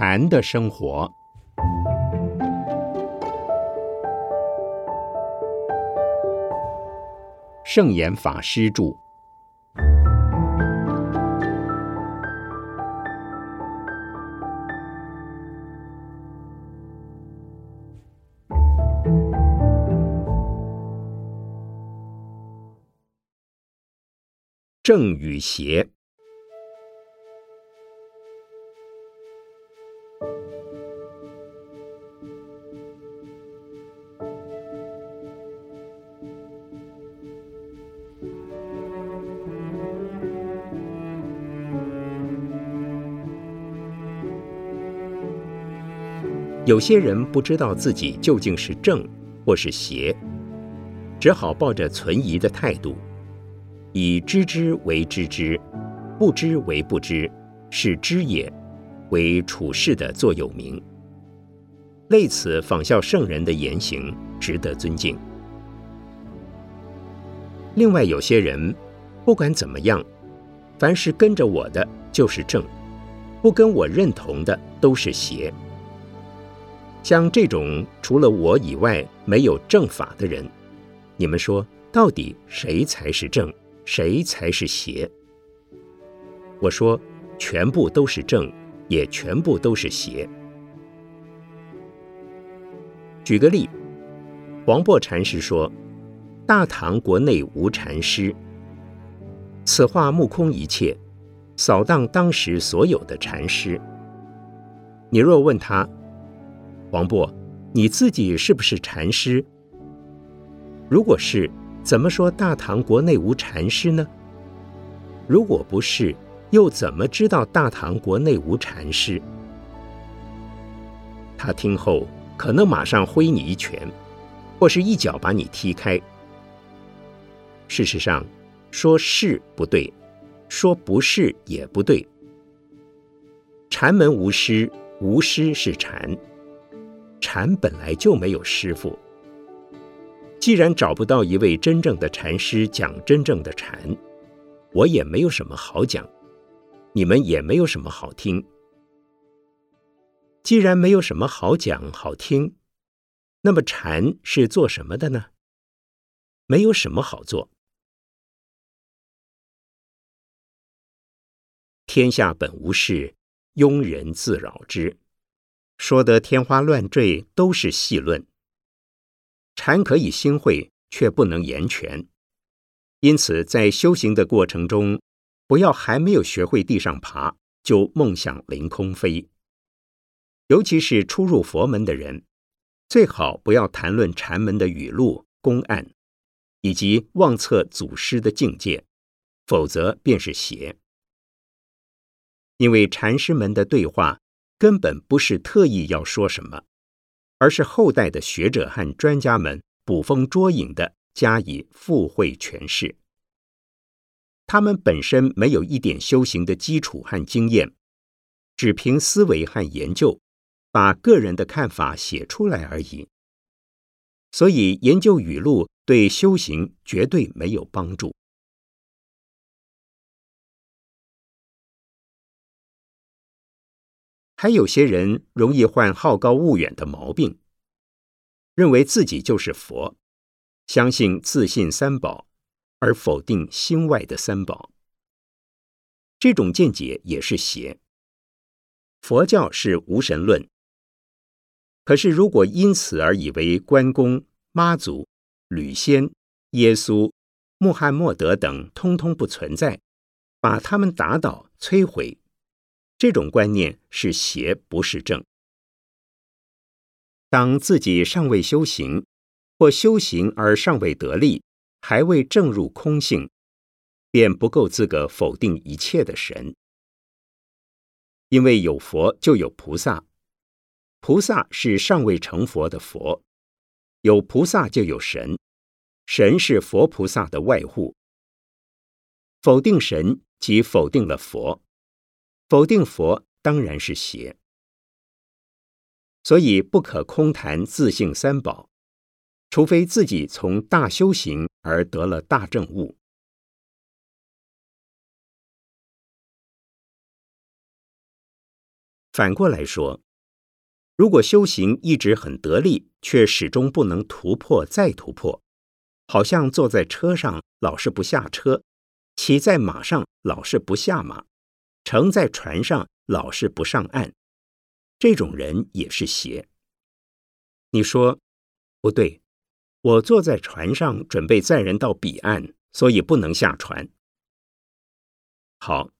禅的生活，圣严法师著。正与邪。有些人不知道自己究竟是正或是邪，只好抱着存疑的态度，以知之为知之，不知为不知，是知也，为处事的座右铭。类此仿效圣人的言行，值得尊敬。另外有些人，不管怎么样，凡是跟着我的就是正，不跟我认同的都是邪。像这种除了我以外没有正法的人，你们说到底谁才是正，谁才是邪？我说，全部都是正，也全部都是邪。举个例，黄檗禅师说：“大唐国内无禅师。”此话目空一切，扫荡当时所有的禅师。你若问他，黄渤，你自己是不是禅师？如果是，怎么说大唐国内无禅师呢？如果不是，又怎么知道大唐国内无禅师？他听后可能马上挥你一拳，或是一脚把你踢开。事实上，说是不对，说不是也不对。禅门无师，无师是禅。禅本来就没有师傅，既然找不到一位真正的禅师讲真正的禅，我也没有什么好讲，你们也没有什么好听。既然没有什么好讲好听，那么禅是做什么的呢？没有什么好做。天下本无事，庸人自扰之。说得天花乱坠，都是戏论。禅可以心会，却不能言全。因此，在修行的过程中，不要还没有学会地上爬，就梦想凌空飞。尤其是初入佛门的人，最好不要谈论禅门的语录、公案，以及妄测祖师的境界，否则便是邪。因为禅师们的对话。根本不是特意要说什么，而是后代的学者和专家们捕风捉影的加以附会诠释。他们本身没有一点修行的基础和经验，只凭思维和研究，把个人的看法写出来而已。所以，研究语录对修行绝对没有帮助。还有些人容易患好高骛远的毛病，认为自己就是佛，相信自信三宝，而否定心外的三宝。这种见解也是邪。佛教是无神论，可是如果因此而以为关公、妈祖、吕仙、耶稣、穆罕默德等通通不存在，把他们打倒、摧毁。这种观念是邪，不是正。当自己尚未修行，或修行而尚未得力，还未证入空性，便不够资格否定一切的神。因为有佛就有菩萨，菩萨是尚未成佛的佛；有菩萨就有神，神是佛菩萨的外护。否定神，即否定了佛。否定佛当然是邪，所以不可空谈自性三宝，除非自己从大修行而得了大正悟。反过来说，如果修行一直很得力，却始终不能突破再突破，好像坐在车上老是不下车，骑在马上老是不下马，乘在船上老是不上岸，这种人也是邪。你说不对，我坐在船上准备载人到彼岸，所以不能下船。好，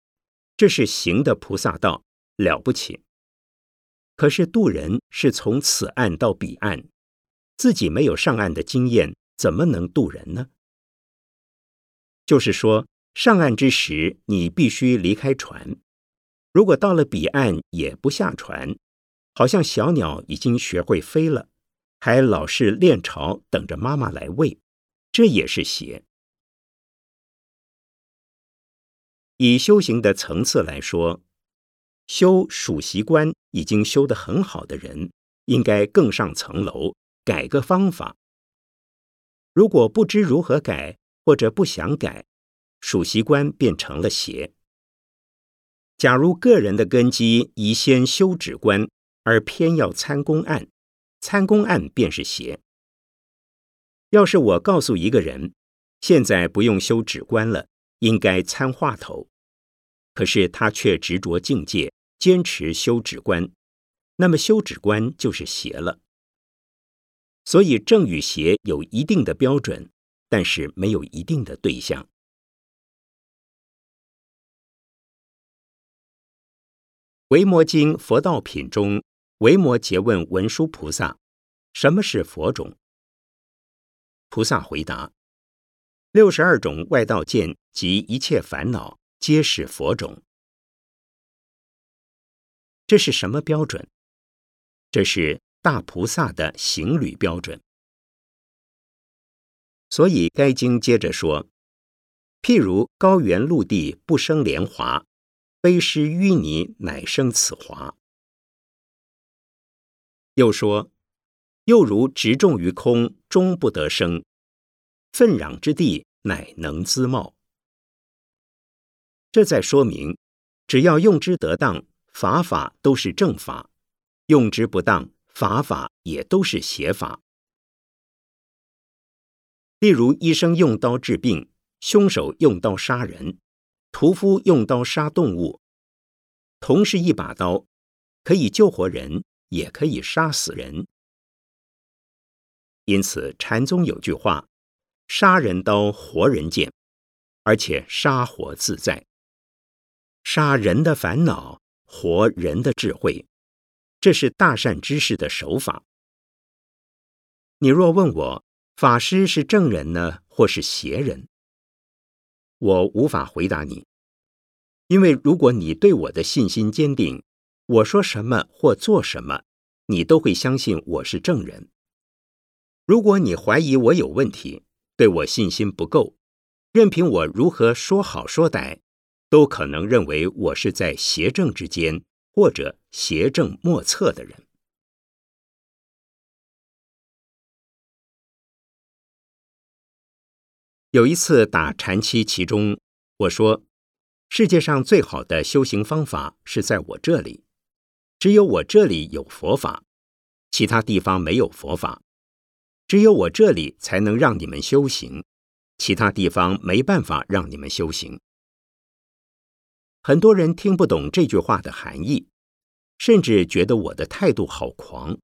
这是行的菩萨道，了不起。可是渡人是从此岸到彼岸，自己没有上岸的经验，怎么能渡人呢？就是说，上岸之时，你必须离开船；如果到了彼岸也不下船，好像小鸟已经学会飞了，还老是练巢等着妈妈来喂，这也是邪。以修行的层次来说，修数习观已经修得很好的人，应该更上层楼，改个方法。如果不知如何改，或者不想改，数习观变成了邪。假如个人的根基宜先修止观，而偏要参公案，参公案便是邪。要是我告诉一个人，现在不用修止观了。应该参话头，可是他却执着境界，坚持修止观，那么修止观就是邪了。所以正与邪有一定的标准，但是没有一定的对象。《维摩经·佛道品》中，维摩诘问文殊菩萨：“什么是佛种？”菩萨回答。六十二种外道见及一切烦恼，皆是佛种。这是什么标准？这是大菩萨的行旅标准。所以该经接着说：譬如高原陆地不生莲华，非施淤泥乃生此华。又说：又如植种于空，终不得生。粪壤之地，乃能滋茂。这在说明，只要用之得当，法法都是正法；用之不当，法法也都是邪法。例如，医生用刀治病，凶手用刀杀人，屠夫用刀杀动物，同是一把刀，可以救活人，也可以杀死人。因此，禅宗有句话。杀人刀，活人剑，而且杀活自在。杀人的烦恼，活人的智慧，这是大善之士的手法。你若问我，法师是正人呢，或是邪人？我无法回答你，因为如果你对我的信心坚定，我说什么或做什么，你都会相信我是正人。如果你怀疑我有问题，对我信心不够，任凭我如何说好说歹，都可能认为我是在邪正之间，或者邪正莫测的人。有一次打禅期其中，我说：“世界上最好的修行方法是在我这里，只有我这里有佛法，其他地方没有佛法。”只有我这里才能让你们修行，其他地方没办法让你们修行。很多人听不懂这句话的含义，甚至觉得我的态度好狂。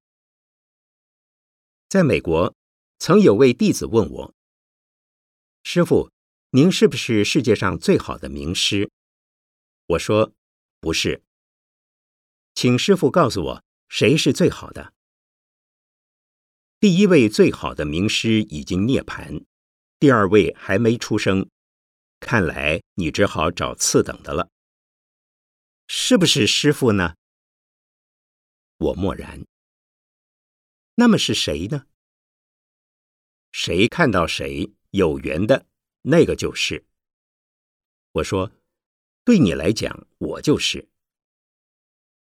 在美国，曾有位弟子问我：“师傅，您是不是世界上最好的名师？”我说：“不是。”请师傅告诉我，谁是最好的？第一位最好的名师已经涅槃，第二位还没出生，看来你只好找次等的了。是不是师傅呢？我默然。那么是谁呢？谁看到谁有缘的那个就是。我说，对你来讲，我就是。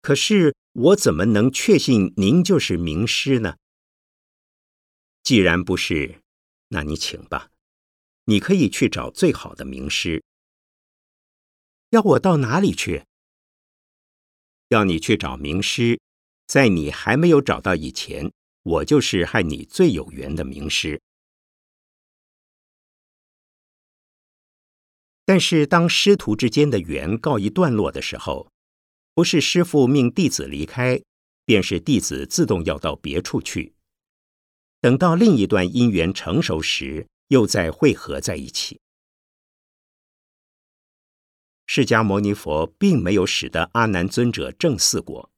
可是我怎么能确信您就是名师呢？既然不是，那你请吧。你可以去找最好的名师。要我到哪里去？要你去找名师，在你还没有找到以前，我就是和你最有缘的名师。但是，当师徒之间的缘告一段落的时候，不是师父命弟子离开，便是弟子自动要到别处去。等到另一段姻缘成熟时，又再汇合在一起。释迦牟尼佛并没有使得阿难尊者证四果，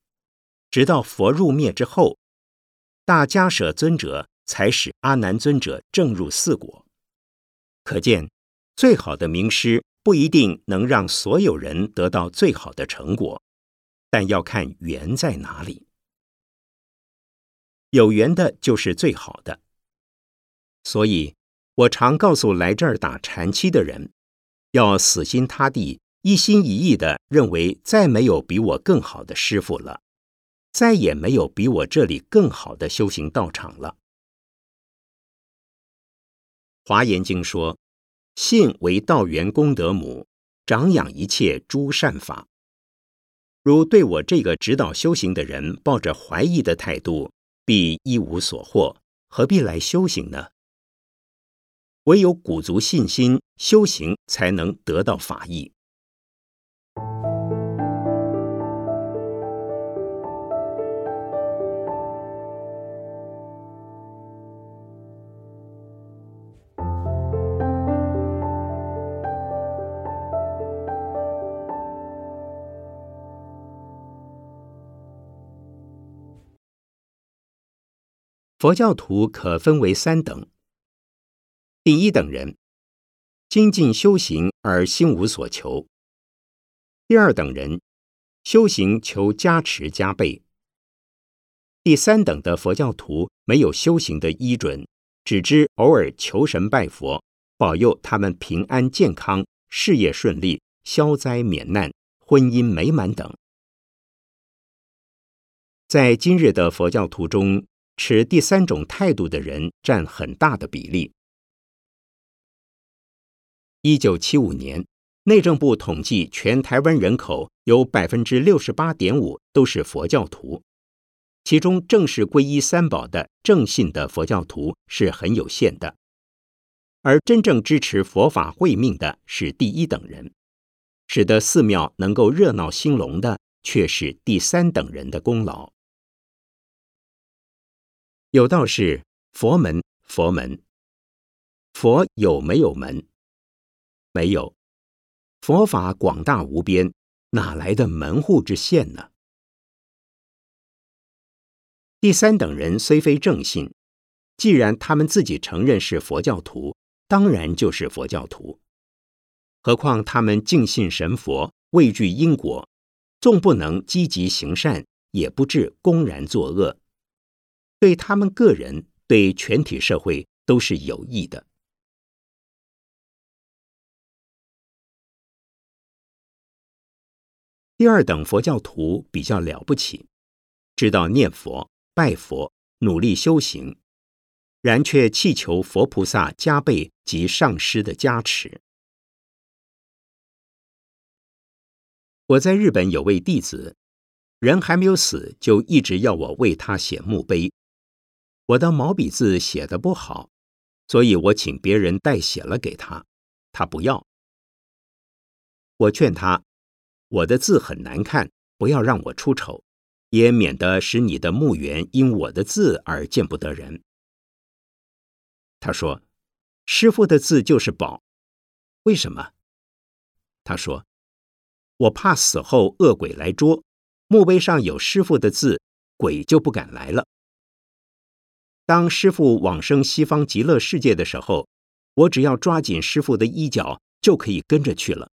直到佛入灭之后，大迦舍尊者才使阿难尊者证入四果。可见，最好的名师不一定能让所有人得到最好的成果，但要看缘在哪里。有缘的就是最好的。所以我常告诉来这儿打禅期的人，要死心塌地。一心一意的认为，再没有比我更好的师傅了，再也没有比我这里更好的修行道场了。华严经说：“信为道源功德母，长养一切诸善法。”如对我这个指导修行的人抱着怀疑的态度，必一无所获，何必来修行呢？唯有鼓足信心修行，才能得到法益。佛教徒可分为三等。第一等人，精进修行而心无所求；第二等人，修行求加持加倍；第三等的佛教徒没有修行的依准，只知偶尔求神拜佛，保佑他们平安健康、事业顺利、消灾免难、婚姻美满等。在今日的佛教徒中，持第三种态度的人占很大的比例。一九七五年，内政部统计全台湾人口有百分之六十八点五都是佛教徒，其中正式皈依三宝的正信的佛教徒是很有限的，而真正支持佛法会命的是第一等人，使得寺庙能够热闹兴隆的却是第三等人的功劳。有道是佛门，佛门，佛有没有门？没有。佛法广大无边，哪来的门户之限呢？第三等人虽非正信，既然他们自己承认是佛教徒，当然就是佛教徒。何况他们敬信神佛，畏惧因果，纵不能积极行善，也不至公然作恶。对他们个人、对全体社会都是有益的。第二等佛教徒比较了不起，知道念佛、拜佛、努力修行，然却祈求佛菩萨加倍及上师的加持。我在日本有位弟子，人还没有死，就一直要我为他写墓碑。我的毛笔字写的不好，所以我请别人代写了给他，他不要。我劝他，我的字很难看，不要让我出丑，也免得使你的墓园因我的字而见不得人。他说：“师傅的字就是宝，为什么？”他说：“我怕死后恶鬼来捉，墓碑上有师傅的字，鬼就不敢来了。”当师傅往生西方极乐世界的时候，我只要抓紧师傅的衣角，就可以跟着去了。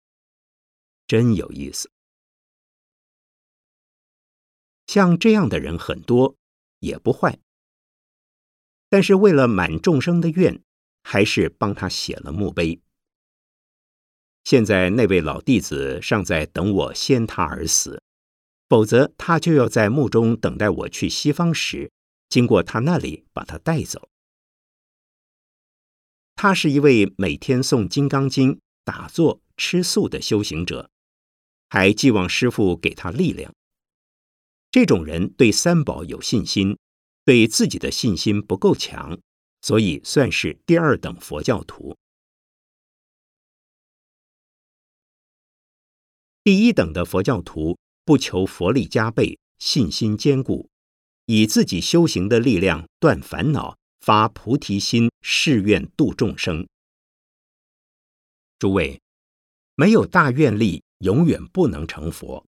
真有意思。像这样的人很多，也不坏。但是为了满众生的愿，还是帮他写了墓碑。现在那位老弟子尚在等我先他而死，否则他就要在墓中等待我去西方时。经过他那里，把他带走。他是一位每天诵《金刚经》、打坐、吃素的修行者，还寄望师父给他力量。这种人对三宝有信心，对自己的信心不够强，所以算是第二等佛教徒。第一等的佛教徒不求佛力加倍，信心坚固，以自己修行的力量断烦恼，发菩提心，誓愿度众生。诸位，没有大愿力，永远不能成佛。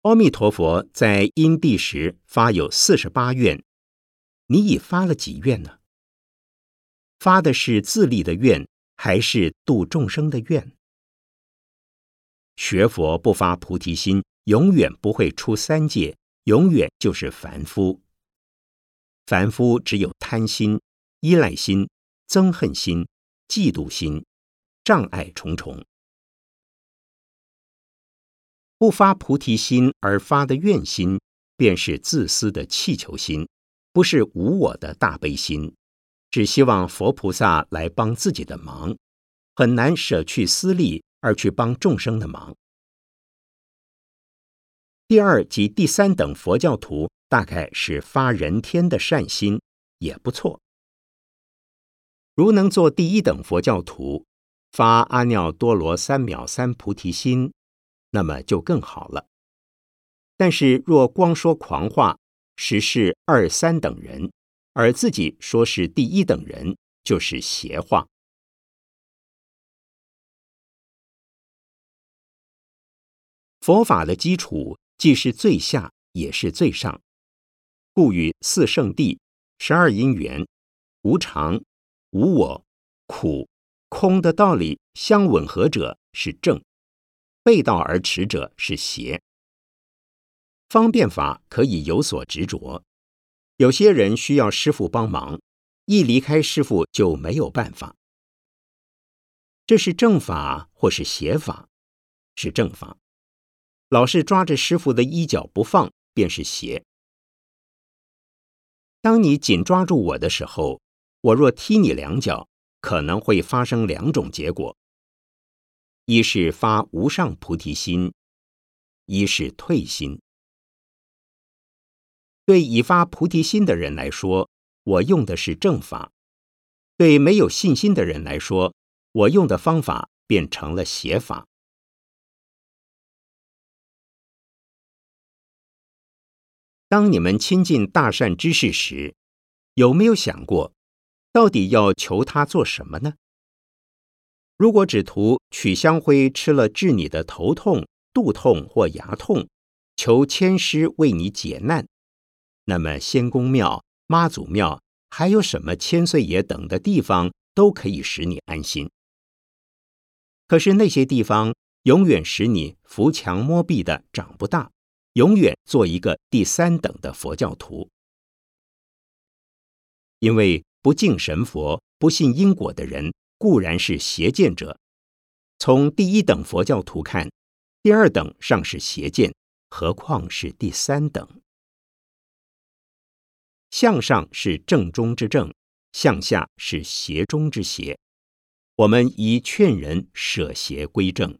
阿弥陀佛在因地时发有四十八愿，你已发了几愿呢？发的是自立的愿，还是度众生的愿？学佛不发菩提心，永远不会出三界，永远就是凡夫。凡夫只有贪心、依赖心、憎恨心、嫉妒心，障碍重重。不发菩提心而发的愿心，便是自私的气求心，不是无我的大悲心，只希望佛菩萨来帮自己的忙，很难舍去私利而去帮众生的忙。第二及第三等佛教徒，大概是发人天的善心，也不错。如能做第一等佛教徒，发阿耨多罗三藐三菩提心。那么就更好了。但是若光说狂话，实是二三等人，而自己说是第一等人，就是邪话。佛法的基础既是最下，也是最上，故与四圣谛、十二因缘、无常、无我、苦、空的道理相吻合者是正。背道而驰者是邪。方便法可以有所执着，有些人需要师傅帮忙，一离开师傅就没有办法。这是正法或是邪法？是正法。老是抓着师傅的衣角不放，便是邪。当你紧抓住我的时候，我若踢你两脚，可能会发生两种结果。一是发无上菩提心，一是退心。对已发菩提心的人来说，我用的是正法；对没有信心的人来说，我用的方法变成了邪法。当你们亲近大善知识时，有没有想过，到底要求他做什么呢？如果只图取香灰吃了治你的头痛、肚痛或牙痛，求千师为你解难，那么仙公庙、妈祖庙，还有什么千岁爷等的地方，都可以使你安心。可是那些地方永远使你扶墙摸壁的长不大，永远做一个第三等的佛教徒，因为不敬神佛、不信因果的人。固然是邪见者，从第一等佛教徒看，第二等尚是邪见，何况是第三等？向上是正中之正，向下是邪中之邪。我们宜劝人舍邪归正。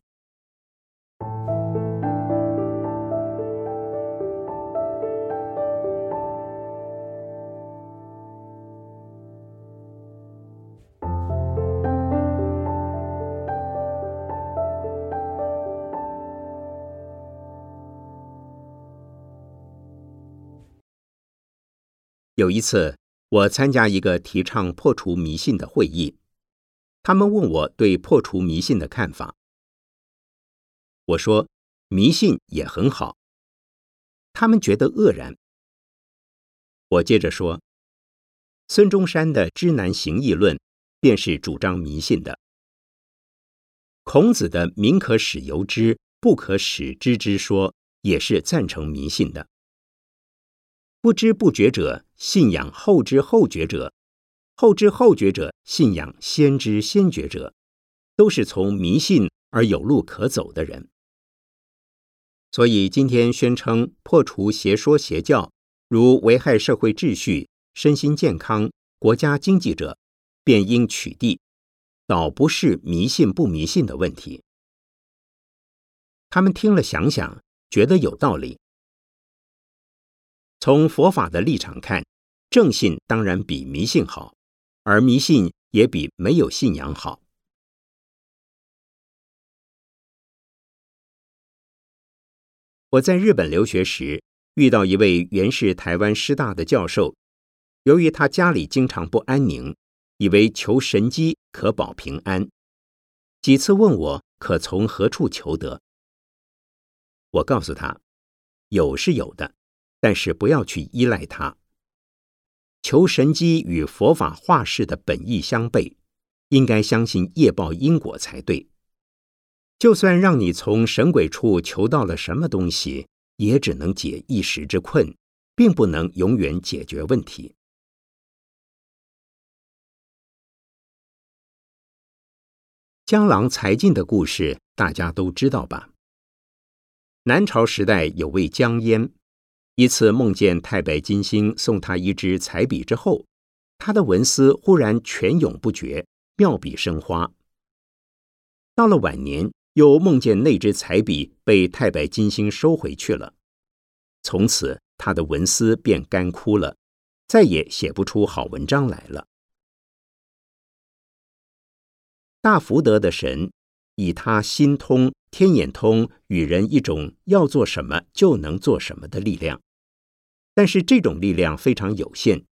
有一次，我参加一个提倡破除迷信的会议，他们问我对破除迷信的看法。我说迷信也很好，他们觉得愕然。我接着说，孙中山的《知难行易论》便是主张迷信的，孔子的“民可使由之，不可使知之”说也是赞成迷信的。不知不觉者信仰后知后觉者，后知后觉者信仰先知先觉者，都是从迷信而有路可走的人。所以今天宣称破除邪说邪教，如危害社会秩序、身心健康、国家经济者，便应取缔，倒不是迷信不迷信的问题。他们听了想想，觉得有道理。从佛法的立场看，正信当然比迷信好，而迷信也比没有信仰好。我在日本留学时，遇到一位原是台湾师大的教授，由于他家里经常不安宁，以为求神机可保平安，几次问我可从何处求得。我告诉他，有是有的，但是不要去依赖它。求神机与佛法化世的本意相悖，应该相信业报因果才对。就算让你从神鬼处求到了什么东西，也只能解一时之困，并不能永远解决问题。江郎才尽的故事大家都知道吧？南朝时代有位江淹，一次梦见太白金星送他一支彩笔之后，他的文思忽然泉涌不绝，妙笔生花。到了晚年。又梦见那支彩笔被太白金星收回去了，从此他的文思便干枯了，再也写不出好文章来了。大福德的神以他心通、天眼通，与人一种要做什么就能做什么的力量，但是这种力量非常有限，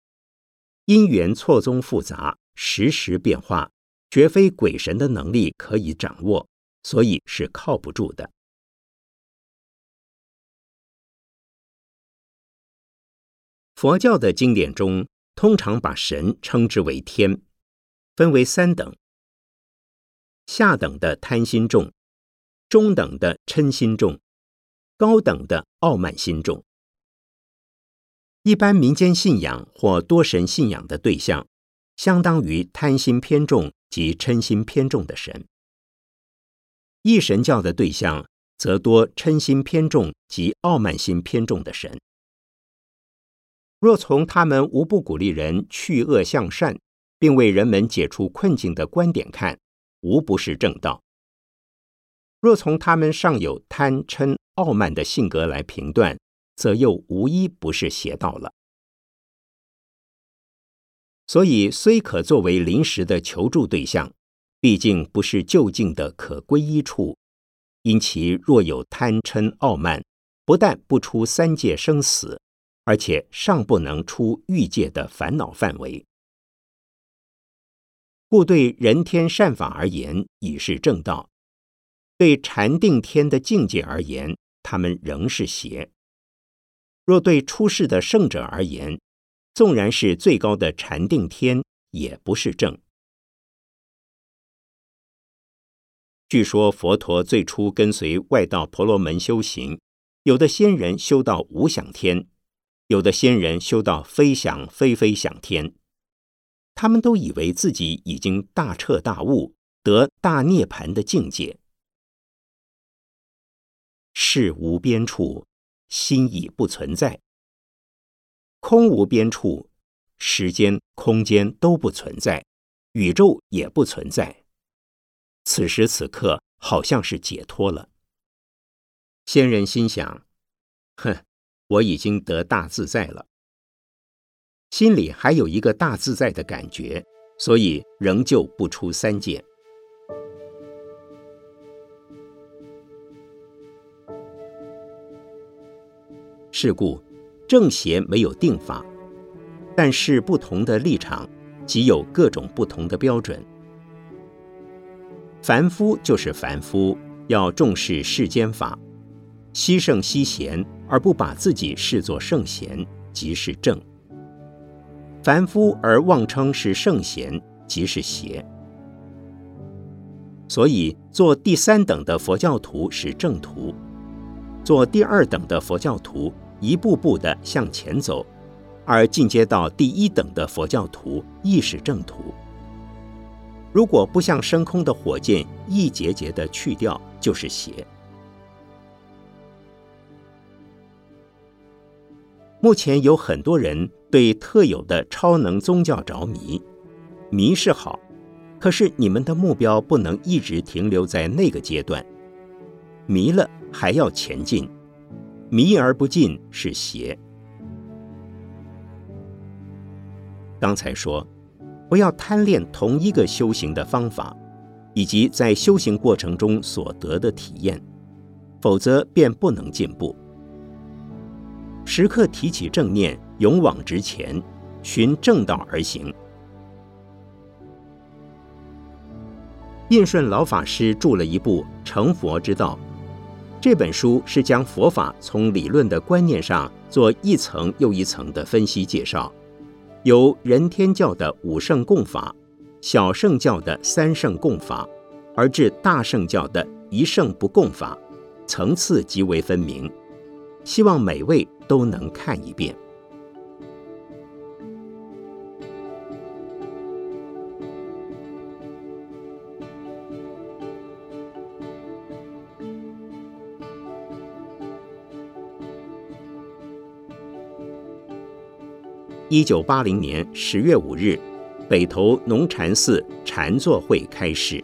因缘错综复杂，时时变化，绝非鬼神的能力可以掌握。所以是靠不住的。佛教的经典中，通常把神称之为天，分为三等：下等的贪心重，中等的嗔心重，高等的傲慢心重。一般民间信仰或多神信仰的对象，相当于贪心偏重及嗔心偏重的神。一神教的对象，则多嗔心偏重及傲慢心偏重的神。若从他们无不鼓励人去恶向善，并为人们解除困境的观点看，无不是正道；若从他们尚有贪嗔傲慢的性格来评断，则又无一不是邪道了。所以，虽可作为临时的求助对象。毕竟不是就近的可归依处，因其若有贪嗔傲慢，不但不出三界生死，而且尚不能出欲界的烦恼范围，故对人天善法而言已是正道；对禅定天的境界而言，他们仍是邪。若对出世的圣者而言，纵然是最高的禅定天，也不是正。据说佛陀最初跟随外道婆罗门修行，有的仙人修到无想天，有的仙人修到非想非非想天，他们都以为自己已经大彻大悟，得大涅盘的境界。是无边处，心已不存在；空无边处，时间、空间都不存在，宇宙也不存在。此时此刻，好像是解脱了。仙人心想：“哼，我已经得大自在了。”心里还有一个大自在的感觉，所以仍旧不出三界。是故，正邪没有定法，但是不同的立场，即有各种不同的标准。凡夫就是凡夫，要重视世间法，惜圣惜贤，而不把自己视作圣贤，即是正；凡夫而妄称是圣贤，即是邪。所以，做第三等的佛教徒是正途，做第二等的佛教徒一步步的向前走，而进阶到第一等的佛教徒亦是正途。如果不像升空的火箭一节节的去掉，就是邪。目前有很多人对特有的超能宗教着迷，迷是好，可是你们的目标不能一直停留在那个阶段，迷了还要前进，迷而不进是邪。刚才说，不要贪恋同一个修行的方法，以及在修行过程中所得的体验，否则便不能进步。时刻提起正念，勇往直前，循正道而行。印顺老法师著了一部《成佛之道》，这本书是将佛法从理论的观念上做一层又一层的分析介绍，由人天教的五圣共法、小圣教的三圣共法，而至大圣教的一圣不共法，层次极为分明。希望每位都能看一遍。一九八零年十月五日，北投农禅寺禅坐会开始。